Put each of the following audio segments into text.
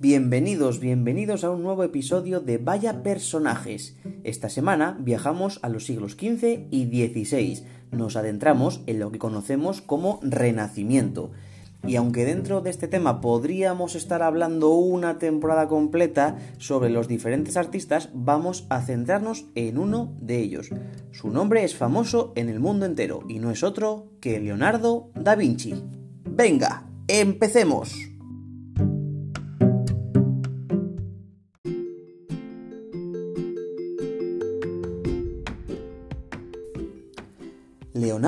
Bienvenidos, bienvenidos a un nuevo episodio de Vaya Personajes. Esta semana viajamos a los siglos XV y XVI. Nos adentramos en lo que conocemos como Renacimiento. Y aunque dentro de este tema podríamos estar hablando una temporada completa sobre los diferentes artistas, vamos a centrarnos en uno de ellos. Su nombre es famoso en el mundo entero y no es otro que Leonardo da Vinci. Venga, empecemos.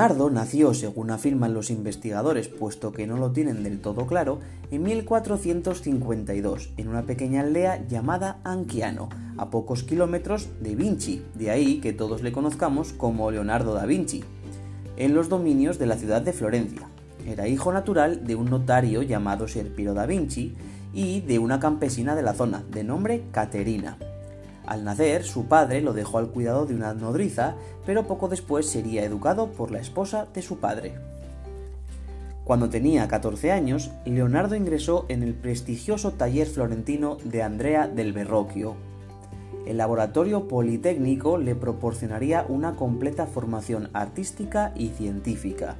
Leonardo nació, según afirman los investigadores, puesto que no lo tienen del todo claro, en 1452, en una pequeña aldea llamada Anchiano, a pocos kilómetros de Vinci, de ahí que todos le conozcamos como Leonardo da Vinci, en los dominios de la ciudad de Florencia. Era hijo natural de un notario llamado Serpiro da Vinci y de una campesina de la zona, de nombre Caterina. Al nacer, su padre lo dejó al cuidado de una nodriza, pero poco después sería educado por la esposa de su padre. Cuando tenía 14 años, Leonardo ingresó en el prestigioso taller florentino de Andrea del Verrocchio. El laboratorio politécnico le proporcionaría una completa formación artística y científica.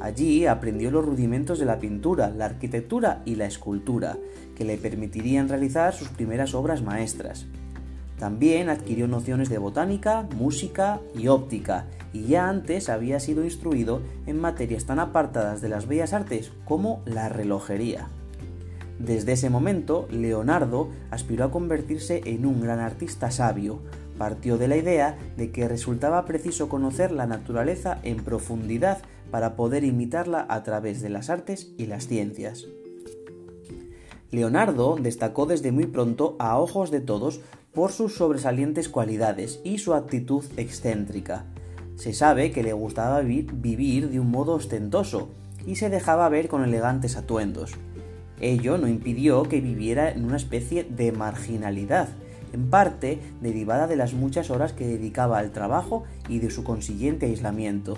Allí aprendió los rudimentos de la pintura, la arquitectura y la escultura, que le permitirían realizar sus primeras obras maestras. También adquirió nociones de botánica, música y óptica, y ya antes había sido instruido en materias tan apartadas de las bellas artes como la relojería. Desde ese momento, Leonardo aspiró a convertirse en un gran artista sabio. Partió de la idea de que resultaba preciso conocer la naturaleza en profundidad para poder imitarla a través de las artes y las ciencias. Leonardo destacó desde muy pronto a ojos de todos por sus sobresalientes cualidades y su actitud excéntrica. Se sabe que le gustaba vivir, de un modo ostentoso y se dejaba ver con elegantes atuendos. Ello no impidió que viviera en una especie de marginalidad, en parte derivada de las muchas horas que dedicaba al trabajo y de su consiguiente aislamiento.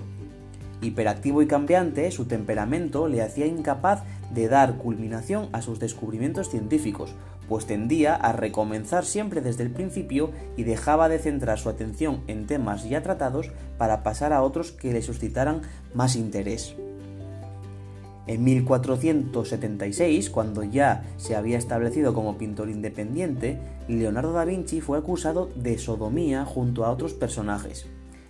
Hiperactivo y cambiante, su temperamento le hacía incapaz de dar culminación a sus descubrimientos científicos, pues tendía a recomenzar siempre desde el principio y dejaba de centrar su atención en temas ya tratados para pasar a otros que le suscitaran más interés. En 1476, cuando ya se había establecido como pintor independiente, Leonardo da Vinci fue acusado de sodomía junto a otros personajes.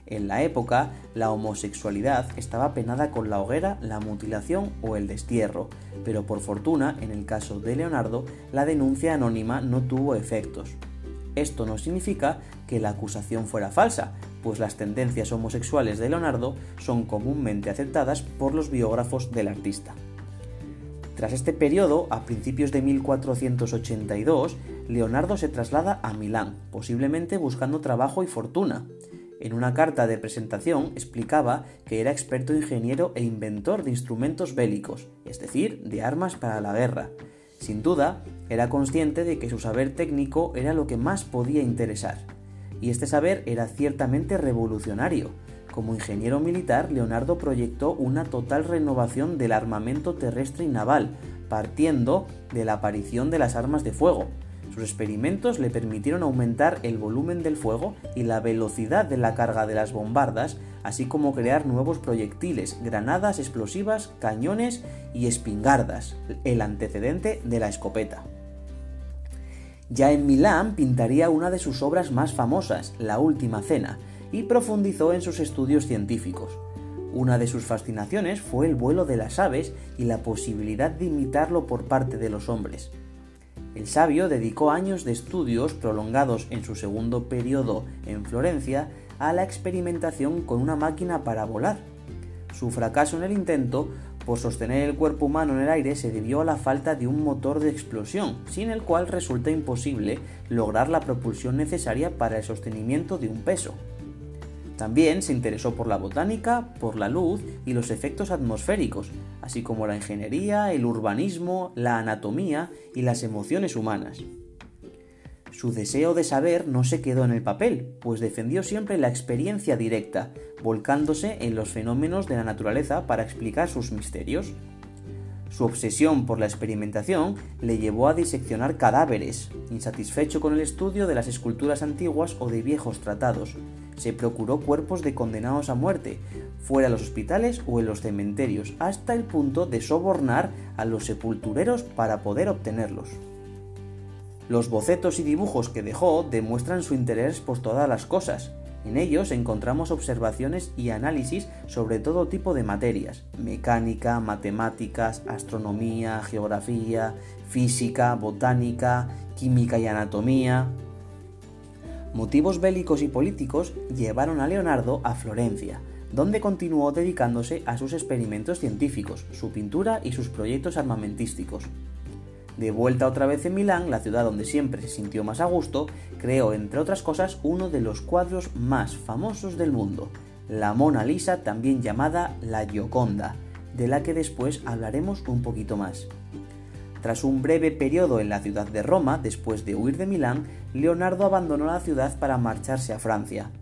En la época, la homosexualidad estaba penada con la hoguera, la mutilación o el destierro, pero por fortuna, en el caso de Leonardo, la denuncia anónima no tuvo efectos. Esto no significa que la acusación fuera falsa, pues las tendencias homosexuales de Leonardo son comúnmente aceptadas por los biógrafos del artista. Tras este periodo, a principios de 1482, Leonardo se traslada a Milán, posiblemente buscando trabajo y fortuna. En una carta de presentación explicaba que era experto ingeniero e inventor de instrumentos bélicos, es decir, de armas para la guerra. Sin duda, era consciente de que su saber técnico era lo que más podía interesar. Y este saber era ciertamente revolucionario. Como ingeniero militar, Leonardo proyectó una total renovación del armamento terrestre y naval, partiendo de la aparición de las armas de fuego, sus experimentos le permitieron aumentar el volumen del fuego y la velocidad de la carga de las bombardas, así como crear nuevos proyectiles, granadas explosivas, cañones y espingardas, el antecedente de la escopeta. Ya en Milán pintaría una de sus obras más famosas, La Última Cena, y profundizó en sus estudios científicos. Una de sus fascinaciones fue el vuelo de las aves y la posibilidad de imitarlo por parte de los hombres. El sabio dedicó años de estudios prolongados en su segundo periodo en Florencia a la experimentación con una máquina para volar. Su fracaso en el intento por sostener el cuerpo humano en el aire se debió a la falta de un motor de explosión, sin el cual resulta imposible lograr la propulsión necesaria para el sostenimiento de un peso. También se interesó por la botánica, por la luz y los efectos atmosféricos, así como la ingeniería, el urbanismo, la anatomía y las emociones humanas. Su deseo de saber no se quedó en el papel, pues defendió siempre la experiencia directa, volcándose en los fenómenos de la naturaleza para explicar sus misterios. Su obsesión por la experimentación le llevó a diseccionar cadáveres, insatisfecho con el estudio de las esculturas antiguas o de viejos tratados. Se procuró cuerpos de condenados a muerte, fuera de los hospitales o en los cementerios, hasta el punto de sobornar a los sepultureros para poder obtenerlos. Los bocetos y dibujos que dejó demuestran su interés por todas las cosas, en ellos encontramos observaciones y análisis sobre todo tipo de materias, mecánica, matemáticas, astronomía, geografía, física, botánica, química y anatomía. Motivos bélicos y políticos llevaron a Leonardo a Florencia, donde continuó dedicándose a sus experimentos científicos, su pintura y sus proyectos armamentísticos. De vuelta otra vez en Milán, la ciudad donde siempre se sintió más a gusto, creó, entre otras cosas, uno de los cuadros más famosos del mundo, la Mona Lisa, también llamada la Gioconda, de la que después hablaremos un poquito más. Tras un breve periodo en la ciudad de Roma, después de huir de Milán, Leonardo abandonó la ciudad para marcharse a Francia.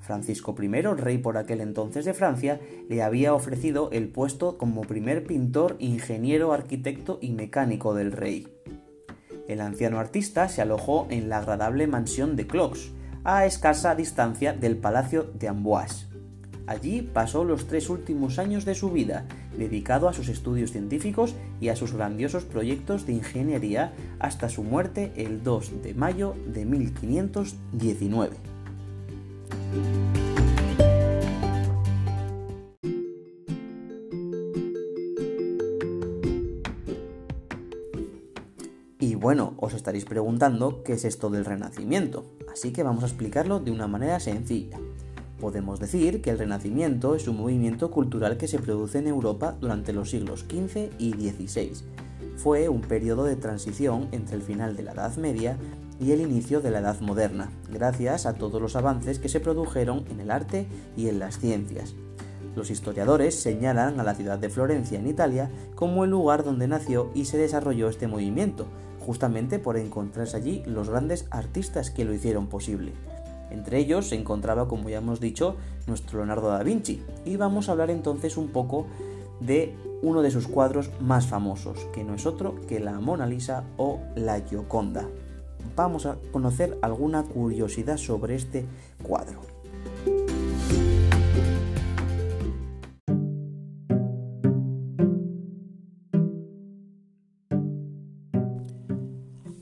Francisco I, rey por aquel entonces de Francia, le había ofrecido el puesto como primer pintor, ingeniero, arquitecto y mecánico del rey. El anciano artista se alojó en la agradable mansión de Clox, a escasa distancia del palacio de Amboise. Allí pasó los tres últimos años de su vida, dedicado a sus estudios científicos y a sus grandiosos proyectos de ingeniería hasta su muerte el 2 de mayo de 1519. Y bueno, os estaréis preguntando qué es esto del Renacimiento, así que vamos a explicarlo de una manera sencilla. Podemos decir que el Renacimiento es un movimiento cultural que se produce en Europa durante los siglos XV y XVI. Fue un periodo de transición entre el final de la Edad Media y el inicio de la Edad Moderna, gracias a todos los avances que se produjeron en el arte y en las ciencias. Los historiadores señalan a la ciudad de Florencia en Italia como el lugar donde nació y se desarrolló este movimiento, justamente por encontrarse allí los grandes artistas que lo hicieron posible. Entre ellos se encontraba, como ya hemos dicho, nuestro Leonardo da Vinci, y vamos a hablar entonces un poco de uno de sus cuadros más famosos, que no es otro que la Mona Lisa o la Gioconda vamos a conocer alguna curiosidad sobre este cuadro.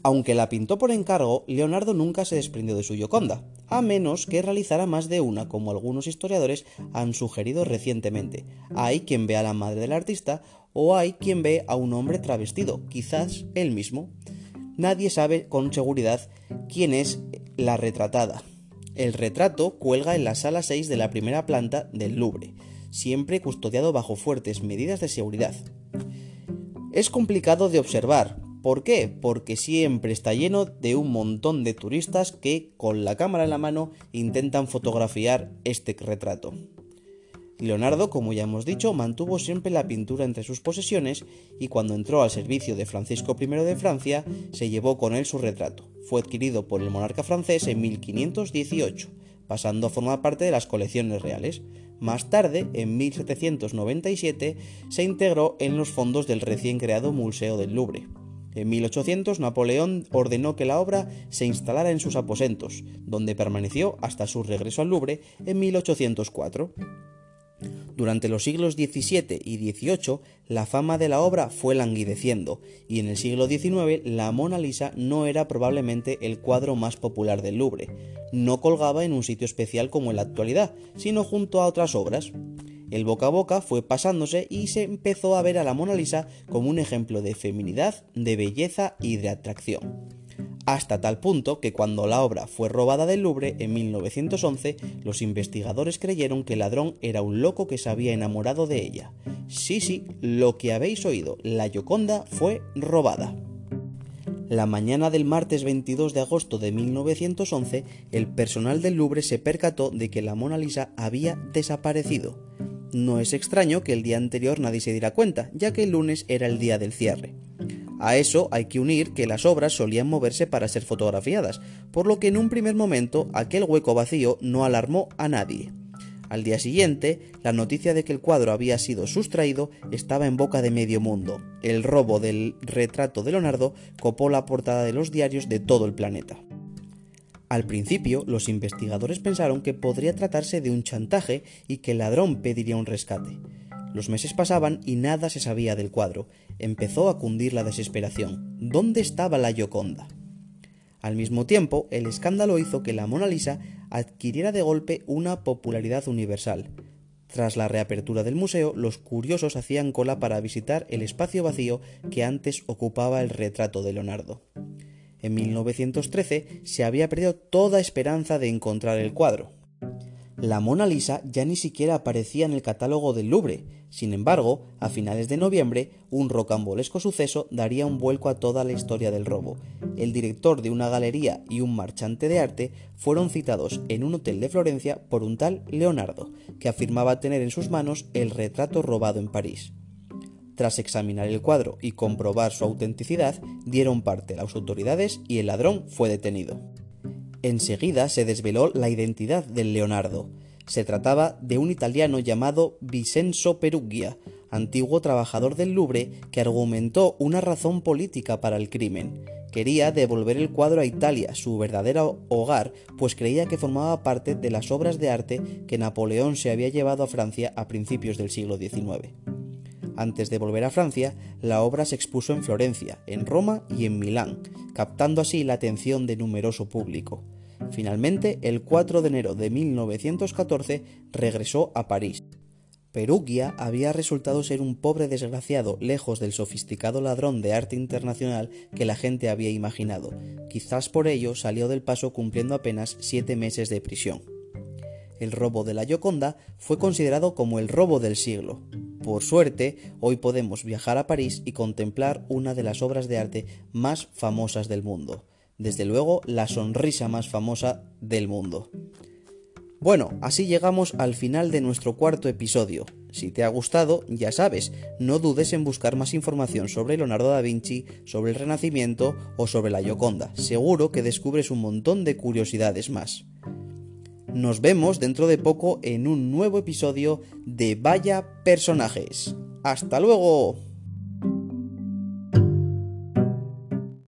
Aunque la pintó por encargo, Leonardo nunca se desprendió de su Gioconda, a menos que realizara más de una, como algunos historiadores han sugerido recientemente. Hay quien ve a la madre del artista o hay quien ve a un hombre travestido, quizás él mismo nadie sabe con seguridad quién es la retratada. El retrato cuelga en la sala 6 de la primera planta del Louvre, siempre custodiado bajo fuertes medidas de seguridad. Es complicado de observar. ¿Por qué? Porque siempre está lleno de un montón de turistas que, con la cámara en la mano, intentan fotografiar este retrato. Leonardo, como ya hemos dicho, mantuvo siempre la pintura entre sus posesiones y cuando entró al servicio de Francisco I de Francia, se llevó con él su retrato. Fue adquirido por el monarca francés en 1518, pasando a formar parte de las colecciones reales. Más tarde, en 1797, se integró en los fondos del recién creado Museo del Louvre. En 1800 Napoleón ordenó que la obra se instalara en sus aposentos, donde permaneció hasta su regreso al Louvre en 1804. Durante los siglos XVII y XVIII, la fama de la obra fue languideciendo, y en el siglo XIX la Mona Lisa no era probablemente el cuadro más popular del Louvre. No colgaba en un sitio especial como en la actualidad, sino junto a otras obras. El boca a boca fue pasándose y se empezó a ver a la Mona Lisa como un ejemplo de feminidad, de belleza y de atracción hasta tal punto que cuando la obra fue robada del Louvre en 1911, los investigadores creyeron que el ladrón era un loco que se había enamorado de ella. Sí, sí, lo que habéis oído, la Gioconda fue robada. La mañana del martes 22 de agosto de 1911, el personal del Louvre se percató de que la Mona Lisa había desaparecido. No es extraño que el día anterior nadie se diera cuenta, ya que el lunes era el día del cierre. A eso hay que unir que las obras solían moverse para ser fotografiadas, por lo que en un primer momento aquel hueco vacío no alarmó a nadie. Al día siguiente, la noticia de que el cuadro había sido sustraído estaba en boca de medio mundo. El robo del retrato de Leonardo copó la portada de los diarios de todo el planeta. Al principio, los investigadores pensaron que podría tratarse de un chantaje y que el ladrón pediría un rescate. Los meses pasaban y nada se sabía del cuadro. Empezó a cundir la desesperación. ¿Dónde estaba la Gioconda? Al mismo tiempo, el escándalo hizo que la Mona Lisa adquiriera de golpe una popularidad universal. Tras la reapertura del museo, los curiosos hacían cola para visitar el espacio vacío que antes ocupaba el retrato de Leonardo. En 1913 se había perdido toda esperanza de encontrar el cuadro. La Mona Lisa ya ni siquiera aparecía en el catálogo del Louvre. Sin embargo, a finales de noviembre, un rocambolesco suceso daría un vuelco a toda la historia del robo. El director de una galería y un marchante de arte fueron citados en un hotel de Florencia por un tal Leonardo, que afirmaba tener en sus manos el retrato robado en París. Tras examinar el cuadro y comprobar su autenticidad, dieron parte las autoridades y el ladrón fue detenido. Enseguida se desveló la identidad del Leonardo. Se trataba de un italiano llamado Vincenzo Perugia, antiguo trabajador del Louvre, que argumentó una razón política para el crimen. Quería devolver el cuadro a Italia, su verdadero hogar, pues creía que formaba parte de las obras de arte que Napoleón se había llevado a Francia a principios del siglo XIX. Antes de volver a Francia, la obra se expuso en Florencia, en Roma y en Milán, captando así la atención de numeroso público. Finalmente, el 4 de enero de 1914 regresó a París. Perugia había resultado ser un pobre desgraciado lejos del sofisticado ladrón de arte internacional que la gente había imaginado. Quizás por ello salió del paso cumpliendo apenas siete meses de prisión. El robo de la Gioconda fue considerado como el robo del siglo. Por suerte, hoy podemos viajar a París y contemplar una de las obras de arte más famosas del mundo. Desde luego, la sonrisa más famosa del mundo. Bueno, así llegamos al final de nuestro cuarto episodio. Si te ha gustado, ya sabes, no dudes en buscar más información sobre Leonardo da Vinci, sobre el Renacimiento o sobre la Gioconda. Seguro que descubres un montón de curiosidades más. Nos vemos dentro de poco en un nuevo episodio de Vaya Personajes. ¡Hasta luego!